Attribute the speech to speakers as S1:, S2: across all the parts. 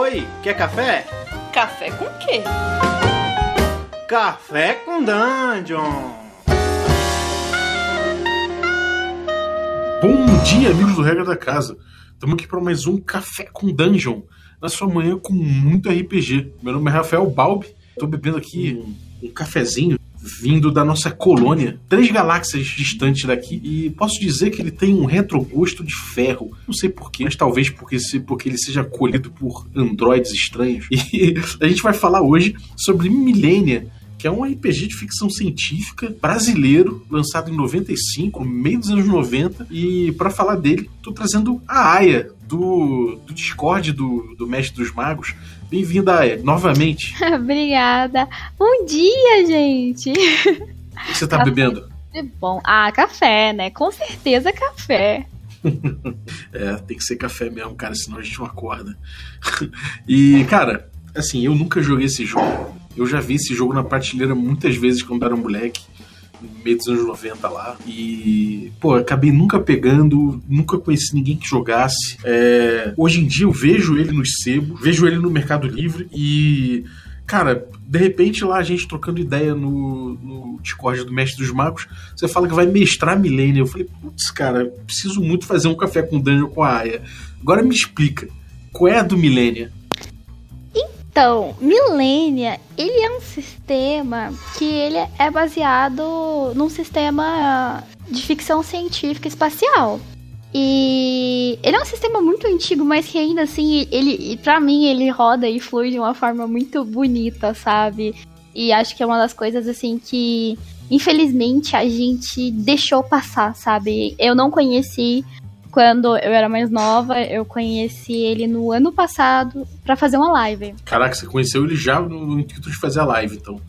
S1: Oi, quer café?
S2: Café com quê?
S1: Café com Dungeon!
S3: Bom dia, amigos do Regra da Casa. Estamos aqui para mais um Café com Dungeon, na sua manhã com muito RPG. Meu nome é Rafael Balbi, estou bebendo aqui um, um cafezinho vindo da nossa colônia, três galáxias distantes daqui, e posso dizer que ele tem um retrogosto de ferro. Não sei porquê, mas talvez porque, se, porque ele seja colhido por androides estranhos. E a gente vai falar hoje sobre Milênia, que é um RPG de ficção científica brasileiro, lançado em 95, no meio dos anos 90. E para falar dele, tô trazendo a Aya, do, do Discord do, do Mestre dos Magos. Bem-vinda, Aya, novamente.
S4: Obrigada. Bom dia, gente.
S3: O que você tá
S4: Café.
S3: bebendo?
S4: É bom. Ah, café, né? Com certeza café.
S3: É, tem que ser café mesmo, cara, senão a gente não acorda. e, cara, assim, eu nunca joguei esse jogo. Eu já vi esse jogo na prateleira muitas vezes quando era moleque, no meio dos anos 90 lá. E, pô, acabei nunca pegando, nunca conheci ninguém que jogasse. É, hoje em dia eu vejo ele nos sebos, vejo ele no Mercado Livre e. Cara, de repente lá a gente trocando ideia no, no Discord do Mestre dos Magos, você fala que vai mestrar Milênia. Eu falei, putz, cara, preciso muito fazer um café com dungeon com a Aya. Agora me explica, qual é a do Milênia?
S4: Então, Millennia, ele é um sistema que ele é baseado num sistema de ficção científica espacial. E ele é um sistema muito antigo, mas que ainda assim, ele, para mim, ele roda e flui de uma forma muito bonita, sabe? E acho que é uma das coisas assim que, infelizmente, a gente deixou passar, sabe? Eu não conheci quando eu era mais nova, eu conheci ele no ano passado pra fazer uma live.
S3: Caraca, você conheceu ele já no, no intuito de fazer a live, então.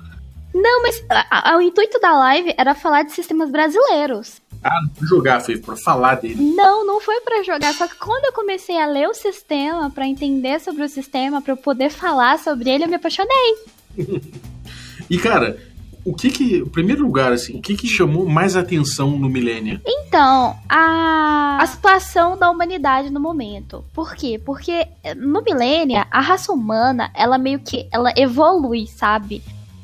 S4: Não, mas a- a- o intuito da live era falar de sistemas brasileiros.
S3: Ah, não foi jogar, foi pra falar dele.
S4: Não, não foi pra jogar, só que quando eu comecei a ler o sistema, pra entender sobre o sistema, pra eu poder falar sobre ele, eu me apaixonei.
S3: E, cara, o que que. Em primeiro lugar, assim, o que que chamou mais atenção no Milênia?
S4: Então, a, a situação da humanidade no momento. Por quê? Porque eh, no milênia, a raça humana, ela meio que ela evolui, sabe?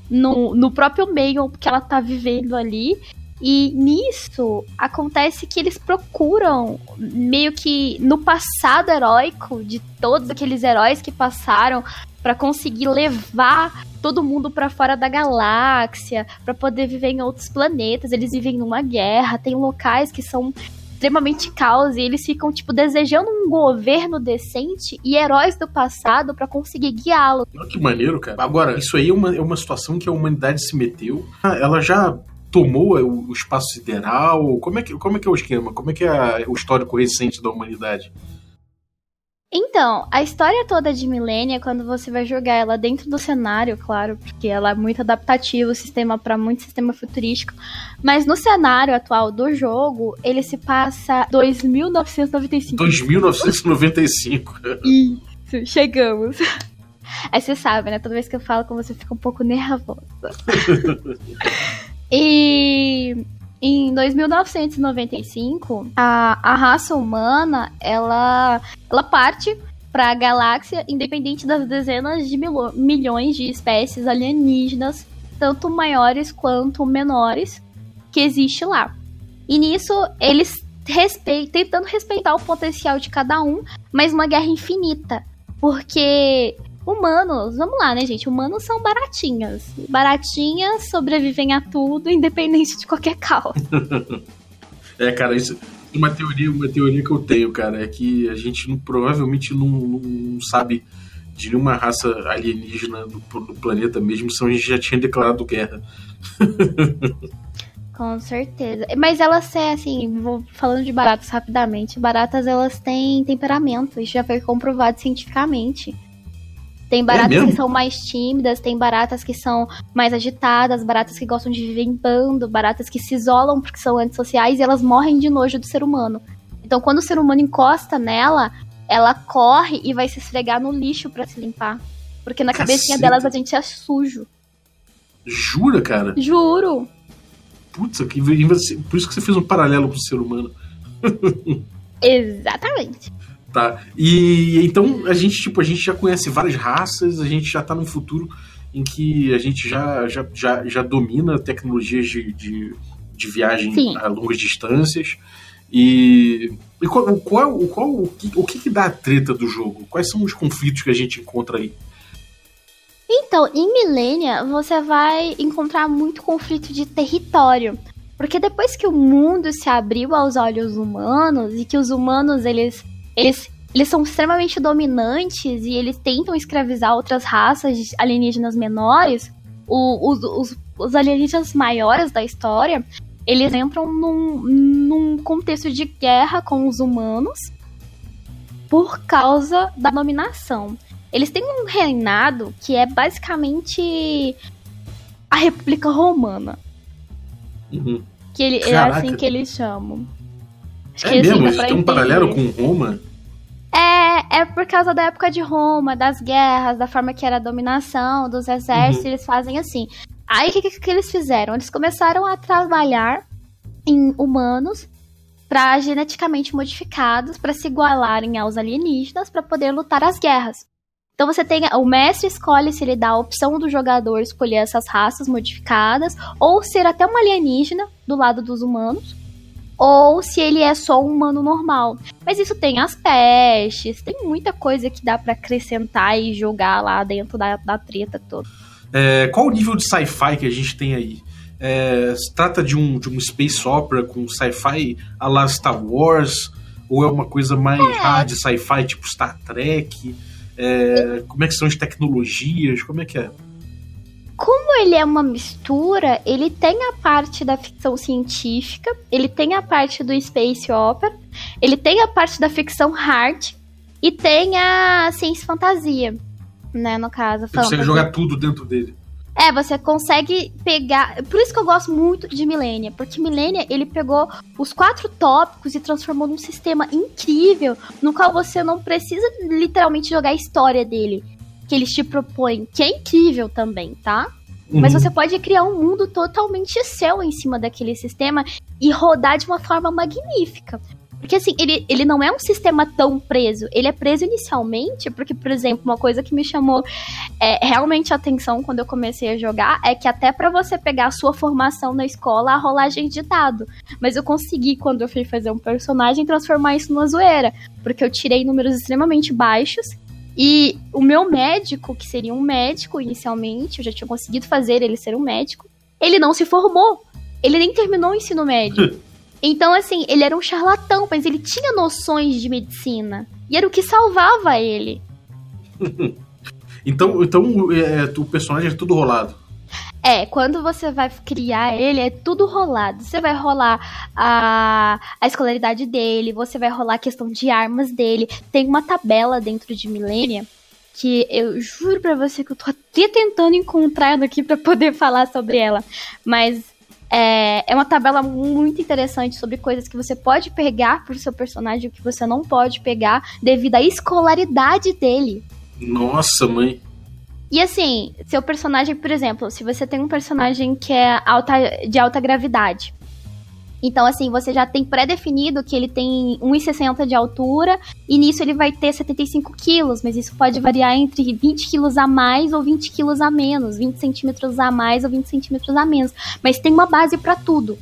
S4: No, no próprio meio que ela tá vivendo ali. E nisso acontece que eles procuram meio que no passado heróico de todos aqueles heróis que passaram pra conseguir levar todo mundo pra fora da galáxia, pra poder viver em outros planetas. Eles vivem numa guerra, tem locais que são extremamente caos e eles ficam tipo desejando um governo decente e heróis do passado pra conseguir guiá-lo.
S3: Que maneiro, cara. Agora, isso aí é uma, é uma situação que a humanidade se meteu. Ah, Ela já tomou o, espaço sideral? Como é, que, como é que é o esquema? Como é que é o histórico recente da humanidade?
S4: Então, a história toda de Millennia, quando você vai jogar ela dentro do cenário, claro, porque ela é muito adaptativa, o sistema para muito sistema futurístico, mas no cenário atual do jogo, ele se passa 2995.
S3: 2995.
S4: Isso, chegamos. Aí você sabe, né? Toda vez que eu falo com você fica um pouco nervosa. e em 2995, a, a raça humana, ela, ela parte para a galáxia, independente das dezenas de milo- milhões de espécies alienígenas, tanto maiores quanto menores, que existe lá. E nisso, eles respeitam, tentando respeitar o potencial de cada um, mas uma guerra infinita. Porque humanos, vamos lá, né, gente? Humanos são baratinhas. Baratinhas sobrevivem a tudo, independente de qualquer caos.
S3: É, cara, isso uma teoria, uma teoria que eu tenho, cara, é que a gente não- provavelmente não, não sabe de nenhuma raça alienígena no planeta mesmo, senão a gente já tinha declarado guerra.
S4: Com certeza. Mas elas, é assim, vou falando de baratas rapidamente. Baratas, elas têm temperamento. Isso já foi comprovado cientificamente. Tem baratas
S3: mesmo?
S4: que são mais tímidas, tem baratas que são mais agitadas, baratas que gostam de viver em bando, baratas que se isolam porque são antissociais e elas morrem de nojo do ser humano. Então, quando o ser humano encosta nela, ela corre e vai se esfregar no lixo pra se limpar. Porque na cabecinha
S3: Caceta.
S4: delas a gente é sujo.
S3: Jura, cara?
S4: Juro.
S3: Putz, por isso que você fez um paralelo com o ser humano.
S4: Exatamente.
S3: Tá. E então a gente, tipo, a gente já conhece várias raças, a gente já tá num futuro em que a gente já, já, já, já domina tecnologias de, de, de viagem
S4: Sim.
S3: a longas distâncias. E, e qual, qual, qual, o, que, o que que dá a treta do jogo? Quais são os conflitos que a gente encontra aí?
S4: Então, em Milênia, você vai encontrar muito conflito de território. Porque depois que o mundo se abriu aos olhos humanos e que os humanos eles, eles, eles são extremamente dominantes e eles tentam escravizar outras raças alienígenas menores, o- os, os, os alienígenas maiores da história eles entram num, num contexto de guerra com os humanos por causa da dominação. Eles têm um reinado que é basicamente a República Romana.
S3: Uhum.
S4: Que ele, é assim que eles chamam. Acho
S3: É
S4: que,
S3: mesmo? Isso tem um paralelo com Roma?
S4: É, é por causa da época de Roma, das guerras, da forma que era a dominação, dos exércitos,
S3: Uhum.
S4: eles fazem assim. Aí o que, que, que eles fizeram? Eles começaram a trabalhar em humanos para geneticamente modificados para se igualarem aos alienígenas para poder lutar as guerras. Então você tem o mestre escolhe se ele dá a opção do jogador escolher essas raças modificadas ou ser até um alienígena do lado dos humanos ou se ele é só um humano normal. Mas isso tem as pestes, tem muita coisa que dá pra acrescentar e jogar lá dentro da, da treta toda.
S3: É, qual o nível de sci-fi que a gente tem aí? É, se trata de um, de um space opera com sci-fi a la Star Wars? Ou é uma coisa mais hard sci-fi, tipo Star Trek? É, como é que são as tecnologias? Como é que é?
S4: Como ele é uma mistura, ele tem a parte da ficção científica, ele tem a parte do space opera, ele tem a parte da ficção hard e tem a ciência fantasia, né, no caso.
S3: Você consegue
S4: fantasy.
S3: jogar tudo dentro dele.
S4: É, você consegue pegar. Por isso que eu gosto muito de Millennia, porque Millennia ele pegou os quatro tópicos e transformou num sistema incrível, no qual você não precisa literalmente jogar a história dele, que eles te propõem, que é incrível também, tá? Mas
S3: Uhum.
S4: você pode criar um mundo totalmente seu em cima daquele sistema e rodar de uma forma magnífica. Porque assim, ele, ele não é um sistema tão preso. Ele é preso inicialmente, porque, por exemplo, uma coisa que me chamou é, realmente a atenção quando eu comecei a jogar é que até pra você pegar a sua formação na escola, a rolagem de dado. Mas eu consegui, quando eu fui fazer um personagem, transformar isso numa zoeira. Porque eu tirei números extremamente baixos. E o meu médico, que seria um médico inicialmente, eu já tinha conseguido fazer ele ser um médico, ele não se formou. Ele nem terminou o ensino médio. Então, assim, ele era um charlatão, mas ele tinha noções de medicina. E era o que salvava ele.
S3: Então, então é, o personagem é tudo rolado.
S4: É, quando você vai criar ele, é tudo rolado. Você vai rolar a, a escolaridade dele, você vai rolar a questão de armas dele. Tem uma tabela dentro de Millennia que eu juro pra você que eu tô até tentando encontrar ela aqui pra poder falar sobre ela. Mas é, é uma tabela muito interessante sobre coisas que você pode pegar pro seu personagem e que você não pode pegar devido à escolaridade dele.
S3: Nossa, mãe.
S4: E assim, seu personagem, por exemplo, se você tem um personagem que é alta, de alta gravidade. Então, assim, você já tem pré-definido que ele tem 1,60 de altura e nisso ele vai ter 75 quilos, mas isso pode variar entre 20 quilos a mais ou 20 quilos a menos, 20 centímetros a mais ou 20 centímetros a menos. Mas tem uma base pra tudo.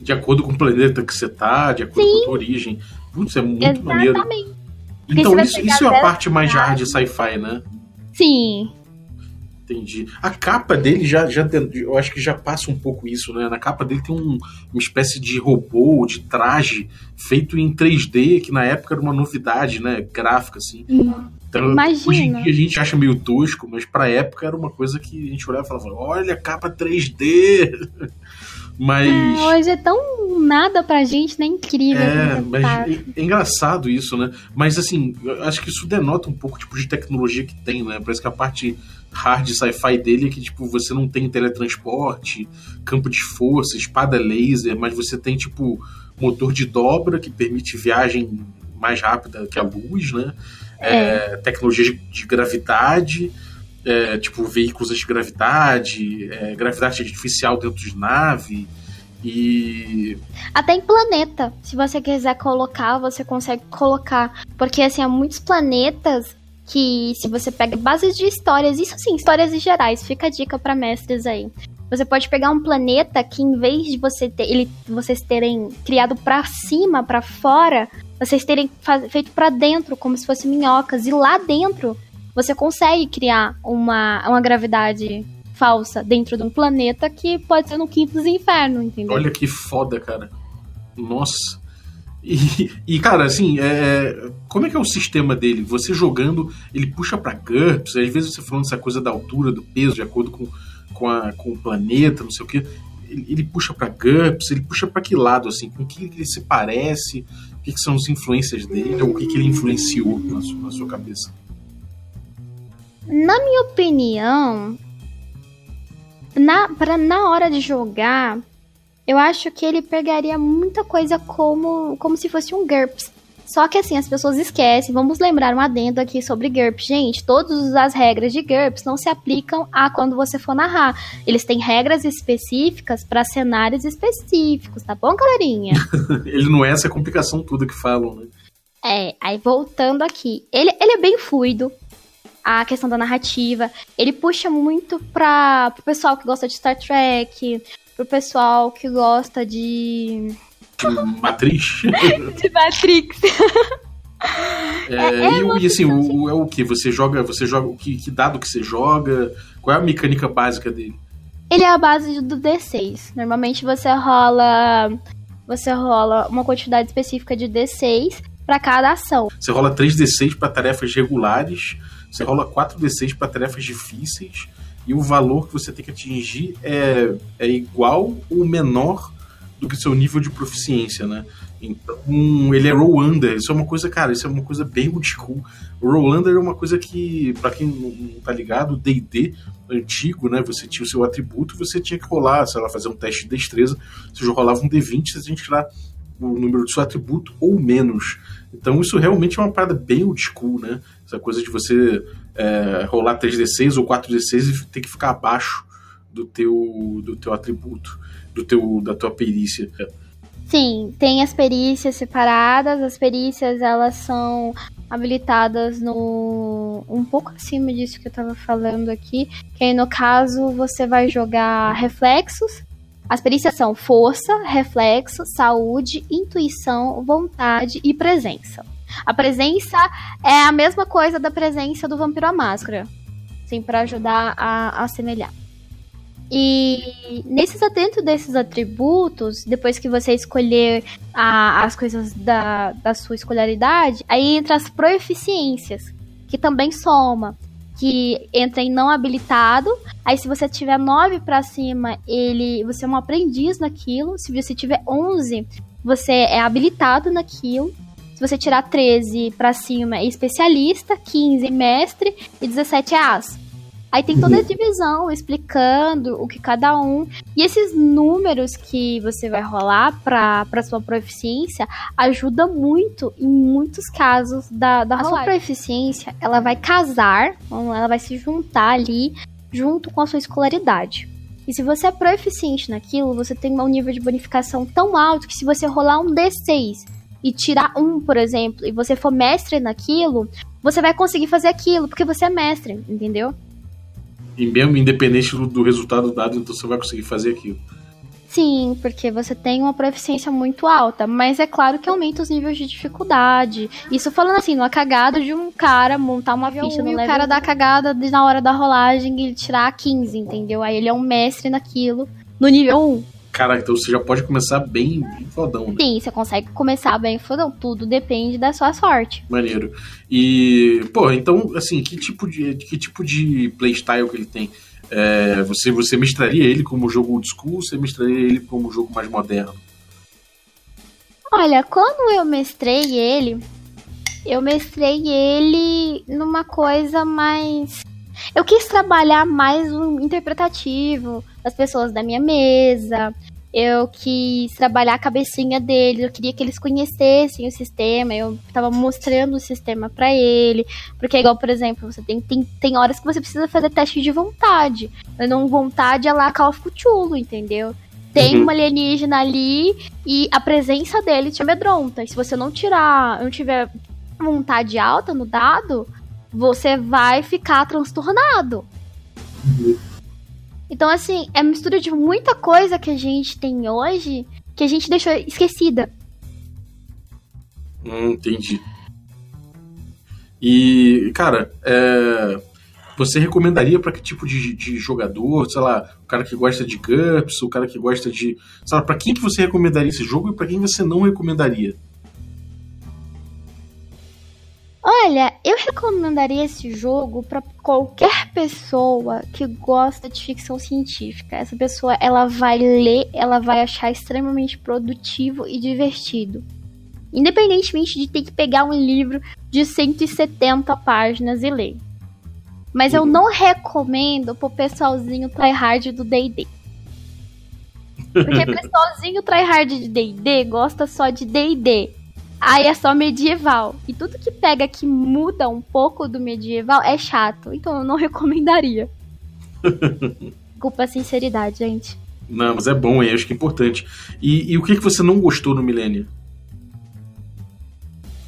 S3: De acordo com o planeta que você tá, de acordo com a tua origem. Putz, é muito maneiro.
S4: Exatamente.
S3: Então,
S4: você vai
S3: isso, isso é a parte mais hard sci-fi, né?
S4: Sim.
S3: Entendi. A capa dele já, já eu acho que já passa um pouco isso, né? Na capa dele tem um- uma espécie de robô, de traje feito em 3D, que na época era uma novidade, né? Gráfica, assim. Então,
S4: Imagina.
S3: hoje em dia a gente acha meio tosco, mas pra época era uma coisa que a gente olhava e falava: olha, capa 3D! Mas.
S4: É, hoje é tão nada pra gente, né? Incrível.
S3: É,
S4: como
S3: mas
S4: tá.
S3: é, é engraçado isso, né? Mas assim, eu acho que isso denota um pouco tipo de tecnologia que tem, né? Parece que a parte hard sci-fi dele é que tipo você não tem teletransporte, campo de força, espada laser, mas você tem tipo motor de dobra que permite viagem mais rápida que a luz, né? É, tecnologia de, de gravidade, é, tipo veículos antigravidade, é, gravidade artificial dentro de nave. E.
S4: Até em planeta. Se você quiser colocar, você consegue colocar. Porque, assim, há muitos planetas que, se você pega bases de histórias, isso sim, histórias em gerais, fica a dica para mestres aí. Você pode pegar um planeta que, em vez de você ter, ele, vocês terem criado para cima, para fora, vocês terem feito para dentro, como se fossem minhocas. E lá dentro, você consegue criar uma, uma gravidade falsa dentro de um planeta que pode ser no quinto dos infernos, entendeu?
S3: Olha que foda, cara. Nossa. E, e cara, assim, é, como é que é o sistema dele? Você jogando, ele puxa pra GURPS, às vezes você falando essa coisa da altura, do peso, de acordo com, com, a, com o planeta, não sei o que. Ele, ele puxa pra GURPS, ele puxa para que lado, assim? Com que ele se parece? O que, que são as influências dele? Ou o que, que ele influenciou na sua, na sua cabeça?
S4: Na minha opinião, na, pra, na hora de jogar, eu acho que ele pegaria muita coisa como, como se fosse um GURPS. Só que assim, as pessoas esquecem. Vamos lembrar um adendo aqui sobre GURPS. Gente, todas as regras de GURPS não se aplicam a quando você for narrar. Eles têm regras específicas para cenários específicos, tá bom, galerinha?
S3: ele não é essa complicação toda que falam, né?
S4: É, aí voltando aqui. Ele, ele é bem fluido, a questão da narrativa. Ele puxa muito para o pessoal que gosta de Star Trek, pro pessoal que gosta de.
S3: Matrix.
S4: de Matrix.
S3: É, é, é e, e, assim, o, é o que? Você joga. Você joga. O que, que dado que você joga? Qual é a mecânica básica dele?
S4: Ele é a base do D6. Normalmente você rola. Você rola uma quantidade específica de D6 para cada ação.
S3: Você rola 3D6 para tarefas regulares você rola 4d6 para tarefas difíceis e o valor que você tem que atingir é, é igual ou menor do que seu nível de proficiência, né? Então, ele é roll under. Isso é uma coisa, cara, isso é uma coisa bem old school. O roll under é uma coisa que, para quem não tá ligado, D&D antigo, né? Você tinha o seu atributo, você tinha que rolar, sei lá, fazer um teste de destreza. Você já rolava um D20, você tinha que tirar o número do seu atributo ou menos. Então isso realmente é uma parada bem old school, né? Essa coisa de você é, rolar 3d6 ou 4d6 e ter que ficar abaixo do teu, do teu atributo, do teu, da tua perícia.
S4: Sim, tem as perícias separadas. As perícias elas são habilitadas no um pouco acima disso que eu tava falando aqui, que aí no caso você vai jogar reflexos. As perícias são força, reflexo, saúde, intuição, vontade e presença. A presença é a mesma coisa da presença do vampiro à máscara. Sim, para ajudar a, a assemelhar. E nesses dentro desses atributos, depois que você escolher a, as coisas da, da sua escolaridade, aí entra as proeficiências, que também soma, que entra em não habilitado. Aí se você tiver 9 para cima, ele você é um aprendiz naquilo. Se você tiver 11, você é habilitado naquilo. Se você tirar 13 para cima é especialista, 15 mestre e 17 é as. Aí tem toda a divisão explicando o que cada um. E esses números que você vai rolar para sua proficiência ajuda muito em muitos casos da, da A sua proficiência, ela vai casar, ela vai se juntar ali junto com a sua escolaridade. E se você é proficiente naquilo, você tem um nível de bonificação tão alto que se você rolar um D6 e tirar um, por exemplo, e você for mestre naquilo, você vai conseguir fazer aquilo, porque você é mestre, entendeu?
S3: E mesmo independente do, do resultado dado, então você vai conseguir fazer aquilo.
S4: Sim, porque você tem uma proficiência muito alta, mas é claro que aumenta os níveis de dificuldade. Isso falando assim, numa cagada de um cara montar uma ficha no level... o cara dá cagada na hora da rolagem e tirar 15, entendeu? Aí ele é um mestre naquilo, no nível 1.
S3: Caraca, então você já pode começar bem, bem fodão, né?
S4: Sim, você consegue começar bem fodão. Tudo depende da sua sorte.
S3: Maneiro. E, pô, então, assim, que tipo de, que tipo de playstyle que ele tem? É, você, você mestraria ele como jogo old school ou você mestraria ele como jogo mais moderno?
S4: Olha, quando eu mestrei ele, eu mestrei ele numa coisa mais eu quis trabalhar mais um interpretativo das pessoas da minha mesa. Eu quis trabalhar a cabecinha deles, eu queria que eles conhecessem o sistema, eu tava mostrando o sistema para ele. Porque igual, por exemplo, você tem, tem, tem horas que você precisa fazer teste de vontade. Não vontade é lá Call of Cthulhu, entendeu? tem uhum. um alienígena ali e a presença dele te amedronta. E se você não tirar, não tiver vontade alta no dado, você vai ficar transtornado. Uhum. Então, assim, é mistura de muita coisa que a gente tem hoje que a gente deixou esquecida.
S3: Hum, entendi. E, cara, é... você recomendaria para que tipo de, de, jogador? Sei lá, o cara que gosta de GURPS, o cara que gosta de. Lá, pra quem que você recomendaria esse jogo e para quem você não recomendaria?
S4: Olha, eu recomendaria esse jogo para qualquer pessoa que gosta de ficção científica. Essa pessoa, ela vai ler, ela vai achar extremamente produtivo e divertido. Independentemente de ter que pegar um livro de 170 páginas e ler. Mas eu não recomendo pro pessoalzinho tryhard do D&D. Porque pessoalzinho tryhard de D&D gosta só de D&D. Aí é só medieval. E tudo que pega que muda um pouco do medieval é chato. Então eu não recomendaria. Desculpa a sinceridade, gente.
S3: Não, mas é bom, eu acho que é importante. E, e o que, que você não gostou no Millennium?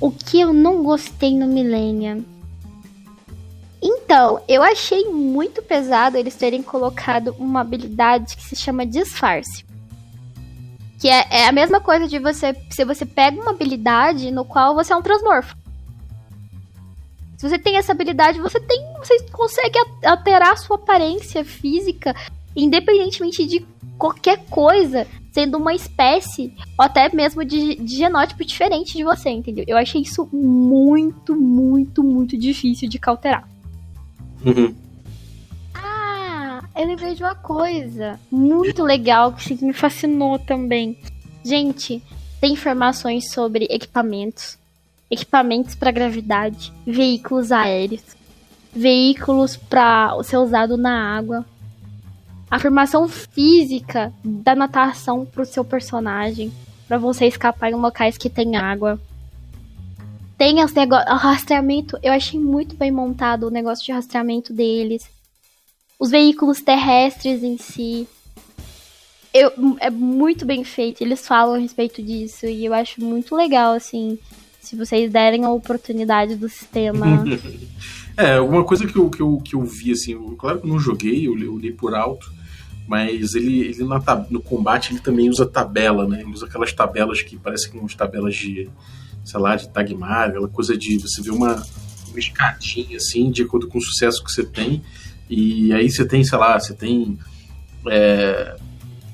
S4: O que eu não gostei no Millennium? Então, eu achei muito pesado eles terem colocado uma habilidade que se chama disfarce. Que é, é, a mesma coisa de você. Se você pega uma habilidade no qual você é um transmorfo. Se você tem essa habilidade, você tem. Você consegue alterar a sua aparência física, independentemente de qualquer coisa, sendo uma espécie, ou até mesmo de, de genótipo diferente de você, entendeu? Eu achei isso muito, muito, muito difícil de cauterar.
S3: Uhum
S4: eu lembrei de uma coisa muito legal que me fascinou também. Gente, tem informações sobre equipamentos, equipamentos para gravidade, veículos aéreos, veículos para ser usado na água, afirmação física da natação para o seu personagem, para você escapar em locais que tem água. Tem os negócios, o rastreamento, eu achei muito bem montado o negócio de rastreamento deles os veículos terrestres em si. Eu, é muito bem feito, eles falam a respeito disso e eu acho muito legal, assim, se vocês derem a oportunidade do sistema.
S3: é, alguma coisa que eu, que, eu, que eu vi, assim, claro que eu não joguei, eu, eu li por alto, mas ele, ele na, no combate ele também usa tabela, né? Ele usa aquelas tabelas que parecem umas tabelas de, sei lá, de Tagmar, aquela coisa de você ver uma, uma escadinha, assim, de acordo com o sucesso que você tem. E aí você tem, sei lá, você tem é,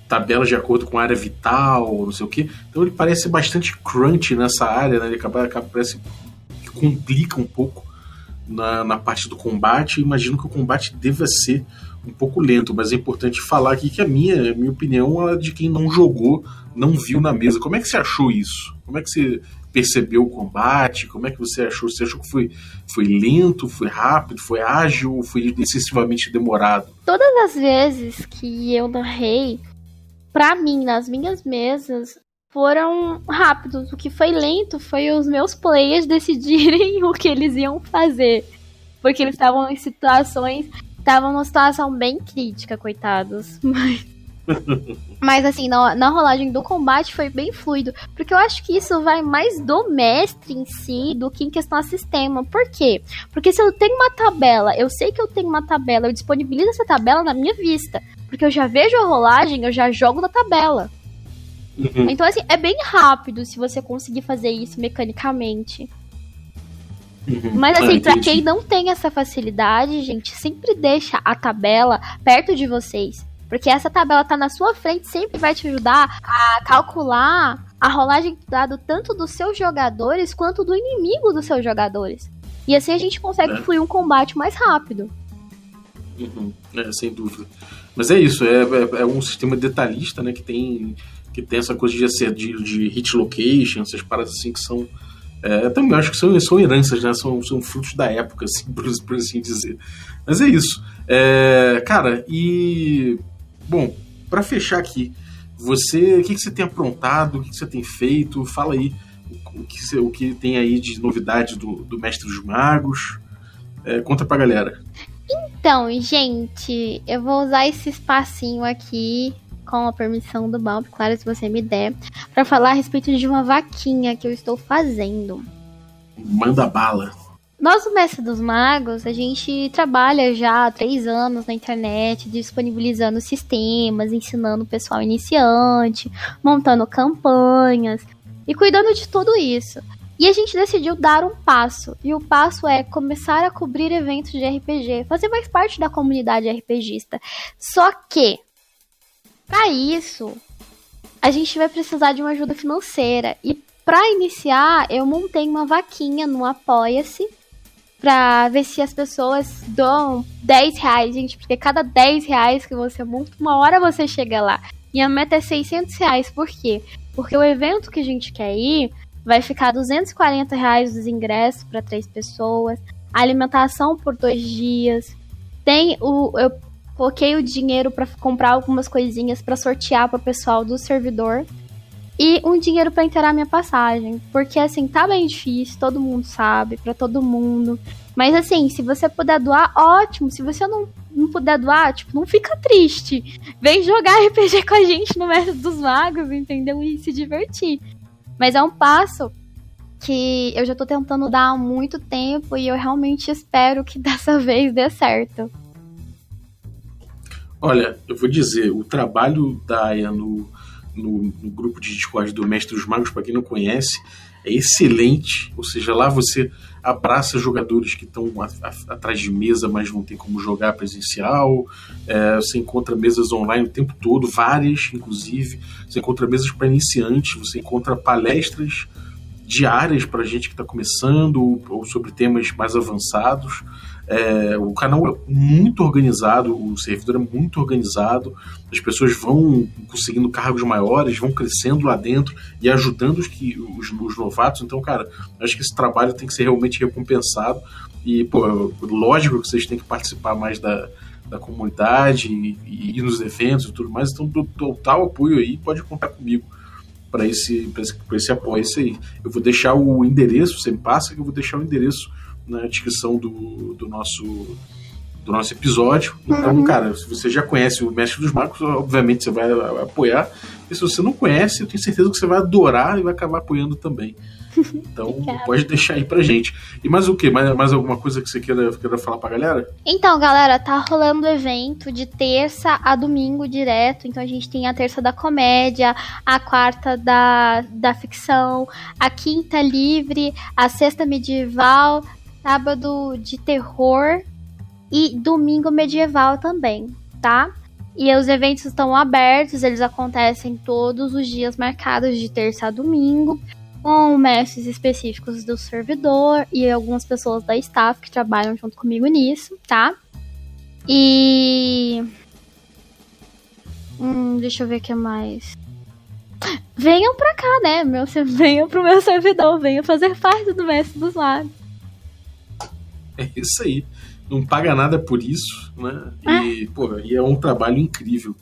S3: tabelas de acordo com a área vital, não sei o que. Então ele parece bastante crunch nessa área, né? Ele acaba, acaba parece que complica um pouco na, na parte do combate. Imagino que o combate deva ser um pouco lento, mas é importante falar aqui que a minha, a minha opinião é de quem não jogou, não viu na mesa. Como é que você achou isso? Como é que você percebeu o combate? Como é que você achou? Você achou que foi, foi lento, foi rápido, foi ágil ou foi excessivamente demorado?
S4: Todas as vezes que eu narrei, para mim, nas minhas mesas, foram rápidos. O que foi lento foi os meus players decidirem o que eles iam fazer. Porque eles estavam em situações. Estavam numa situação bem crítica, coitados. Mas Mas assim, na, na rolagem do combate foi bem fluido. Porque eu acho que isso vai mais do mestre em si do que em questão a sistema. Por quê? Porque se eu tenho uma tabela, eu sei que eu tenho uma tabela, eu disponibilizo essa tabela na minha vista. Porque eu já vejo a rolagem, eu já jogo na tabela. Uhum. Então, assim, é bem rápido se você conseguir fazer isso mecanicamente. Uhum. Mas assim, ah, pra quem não tem essa facilidade, gente, sempre deixa a tabela perto de vocês. Porque essa tabela tá na sua frente, sempre vai te ajudar a calcular a rolagem de dado tanto dos seus jogadores quanto do inimigo dos seus jogadores. E assim a gente consegue é. fluir um combate mais rápido.
S3: Uhum. É, sem dúvida. Mas é isso, é, é, é, um sistema detalhista, né, que tem, que tem essa coisa de, de, de hit location, essas paradas assim que são. É, também acho que são, são heranças, né? São, são frutos da época, assim, por, por assim dizer. Mas é isso. É, cara, e Bom, para fechar aqui, você, o que, que você tem aprontado, o que, que você tem feito? Fala aí o, que, você, o que tem aí de novidade do, do Mestre dos Magos. É, conta pra galera.
S4: Então, gente, eu vou usar esse espacinho aqui com a permissão do Balp, claro, se você me der, para falar a respeito de uma vaquinha que eu estou fazendo.
S3: Manda bala.
S4: Nós, o Mestre dos Magos, a gente trabalha já há três anos na internet, disponibilizando sistemas, ensinando o pessoal iniciante, montando campanhas e cuidando de tudo isso. E a gente decidiu dar um passo. E o passo é começar a cobrir eventos de RPG, fazer mais parte da comunidade RPGista. Só que, para isso, a gente vai precisar de uma ajuda financeira. E para iniciar, eu montei uma vaquinha no Apoia-se pra ver se as pessoas dão 10 reais, gente, porque cada 10 reais que você monta, uma hora você chega lá. E a meta é 600 reais, por quê? Porque o evento que a gente quer ir vai ficar 240 reais os ingressos para três pessoas, alimentação por dois dias. Tem o eu coloquei o dinheiro para comprar algumas coisinhas para sortear pro pessoal do servidor e um dinheiro para inteirar minha passagem, porque assim tá bem difícil, todo mundo sabe, para todo mundo. Mas assim, se você puder doar, ótimo. Se você não, não puder doar, tipo, não fica triste. Vem jogar RPG com a gente no Mestre dos Magos, entendeu? E se divertir. Mas é um passo que eu já tô tentando dar há muito tempo e eu realmente espero que dessa vez dê certo.
S3: Olha, eu vou dizer, o trabalho da Aya no, no, no grupo de Discord do Mestre dos Magos, para quem não conhece, é excelente. Ou seja, lá você abraça jogadores que estão atrás de mesa, mas não tem como jogar presencial. É, você encontra mesas online o tempo todo, várias, inclusive. Você encontra mesas para iniciantes, você encontra palestras diárias para gente que está começando ou, ou sobre temas mais avançados. É, o canal é muito organizado, o servidor é muito organizado, as pessoas vão conseguindo cargos maiores, vão crescendo lá dentro e ajudando os, que, os, os novatos. Então, cara, acho que esse trabalho tem que ser realmente recompensado. E, pô, lógico que vocês têm que participar mais da, da comunidade e, e ir nos eventos e tudo mais. Então, total apoio aí, pode contar comigo para esse, esse, esse apoio. Esse aí. Eu vou deixar o endereço, você me passa que eu vou deixar o endereço na descrição do, do nosso do nosso episódio. Então, uhum. cara, se você já conhece o Mestre dos Magos, obviamente você vai apoiar. E se você não conhece, eu tenho certeza que você vai adorar e vai acabar apoiando também. Então, pode deixar aí pra gente. E mais o que? Mais, mais alguma coisa que você queira, queira falar pra galera?
S4: Então, galera, tá rolando evento de terça a domingo direto. Então, a gente tem a terça da comédia, a quarta da, da ficção, a quinta livre, a sexta medieval, sábado de terror e domingo medieval também, tá? E os eventos estão abertos, eles acontecem todos os dias marcados de terça a domingo, com mestres específicos do servidor e algumas pessoas da staff que trabalham junto comigo nisso, tá? E. Hum, deixa eu ver o que mais. Venham pra cá, né? Meu, venham pro meu servidor, venham fazer parte do Mestre dos Lagos.
S3: É isso aí não paga nada por isso, né? E, é. pô, e é um trabalho incrível.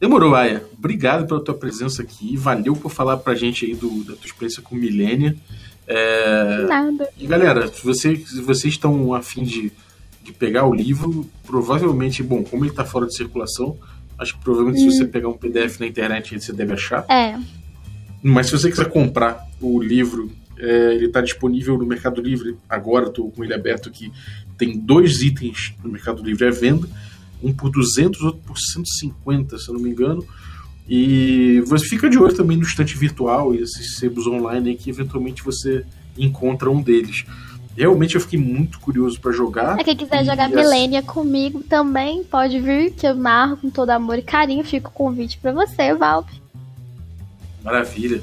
S3: Demorou, Aya. Obrigado pela tua presença aqui. Valeu por falar pra gente aí do, da tua experiência com Milênia.
S4: É... Nada.
S3: E galera, se, você, se vocês estão afim de, de pegar o livro, provavelmente, bom, como ele tá fora de circulação, acho que provavelmente hum. se você pegar um PDF na internet você deve achar.
S4: É.
S3: Mas se você quiser comprar o livro, é, ele está disponível no Mercado Livre. Agora estou com ele aberto aqui tem dois itens no Mercado Livre à venda, um por 200, outro por 150, se eu não me engano. E você fica de olho também no estante virtual e esses sebos online aí que eventualmente você encontra um deles. Realmente eu fiquei muito curioso para jogar.
S4: É, quem quiser jogar essa... Milênia comigo também pode vir, que eu narro com todo amor e carinho. Fica o convite para você, Valp.
S3: Maravilha.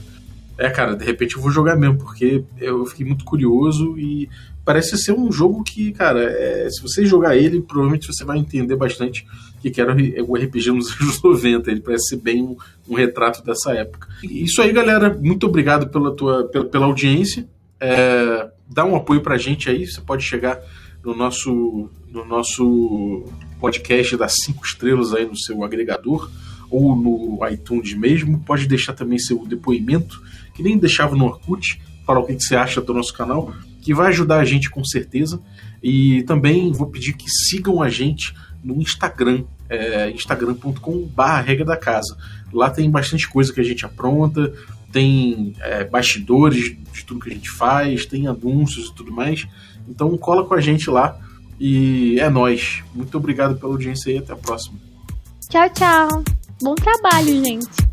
S3: É, cara, de repente eu vou jogar mesmo, porque eu fiquei muito curioso e parece ser um jogo que, cara, é, se você jogar ele, provavelmente você vai entender bastante que era o RPG nos anos 90. Ele parece ser bem um, um retrato dessa época. Isso aí, galera. Muito obrigado pela, tua, pela, pela audiência. É, dá um apoio pra gente aí. Você pode chegar no nosso, no nosso podcast das cinco estrelas aí no seu agregador ou no iTunes mesmo. Pode deixar também seu depoimento, que nem deixava no Orkut, falar o que você acha do nosso canal que vai ajudar a gente com certeza. E também vou pedir que sigam a gente no Instagram. é instagram.com.br regra da casa. Lá tem bastante coisa que a gente apronta, tem é, bastidores de tudo que a gente faz, tem anúncios e tudo mais. Então cola com a gente lá e é nós. Muito obrigado pela audiência e até a próxima.
S4: Tchau, tchau. Bom trabalho, gente.